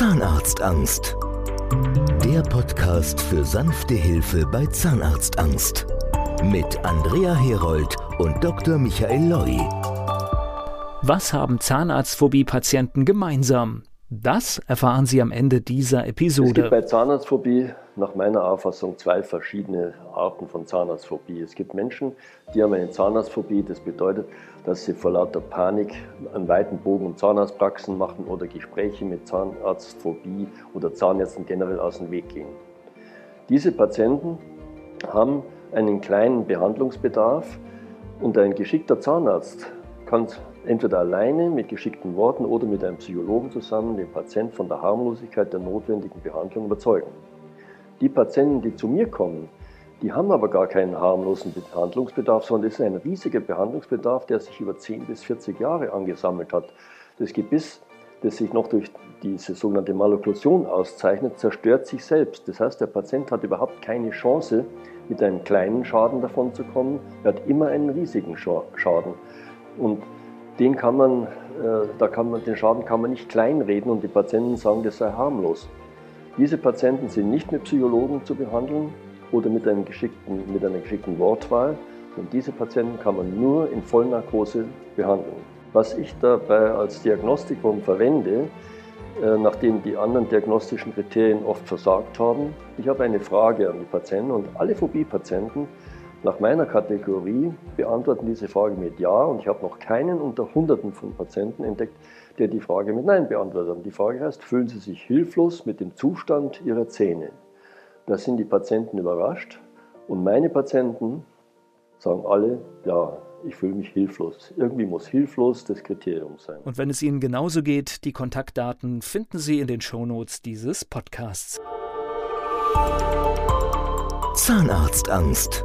Zahnarztangst. Der Podcast für sanfte Hilfe bei Zahnarztangst. Mit Andrea Herold und Dr. Michael Loi. Was haben Zahnarztphobie-Patienten gemeinsam? Das erfahren Sie am Ende dieser Episode. Es gibt bei Zahnarztphobie nach meiner Auffassung zwei verschiedene Arten von Zahnarztphobie. Es gibt Menschen, die haben eine Zahnarztphobie. Das bedeutet, dass sie vor lauter Panik einen weiten Bogen um Zahnarztpraxen machen oder Gespräche mit Zahnarztphobie oder Zahnärzten generell aus dem Weg gehen. Diese Patienten haben einen kleinen Behandlungsbedarf und ein geschickter Zahnarzt kann entweder alleine mit geschickten Worten oder mit einem Psychologen zusammen den Patient von der Harmlosigkeit der notwendigen Behandlung überzeugen. Die Patienten, die zu mir kommen, die haben aber gar keinen harmlosen Behandlungsbedarf, sondern es ist ein riesiger Behandlungsbedarf, der sich über 10 bis 40 Jahre angesammelt hat. Das Gebiss, das sich noch durch diese sogenannte Malokklusion auszeichnet, zerstört sich selbst. Das heißt, der Patient hat überhaupt keine Chance, mit einem kleinen Schaden davon zu kommen. Er hat immer einen riesigen Schaden. Und den kann man, äh, da kann man, den Schaden kann man nicht kleinreden und die Patienten sagen, das sei harmlos. Diese Patienten sind nicht mit Psychologen zu behandeln oder mit, einem geschickten, mit einer geschickten Wortwahl. Und diese Patienten kann man nur in Vollnarkose behandeln. Was ich dabei als Diagnostikum verwende, äh, nachdem die anderen diagnostischen Kriterien oft versagt haben, ich habe eine Frage an die Patienten und alle Phobie-Patienten nach meiner Kategorie beantworten diese Frage mit Ja und ich habe noch keinen unter Hunderten von Patienten entdeckt, der die Frage mit Nein beantwortet hat. Die Frage heißt, fühlen Sie sich hilflos mit dem Zustand Ihrer Zähne? Da sind die Patienten überrascht und meine Patienten sagen alle, ja, ich fühle mich hilflos. Irgendwie muss hilflos das Kriterium sein. Und wenn es Ihnen genauso geht, die Kontaktdaten finden Sie in den Shownotes dieses Podcasts. Zahnarztangst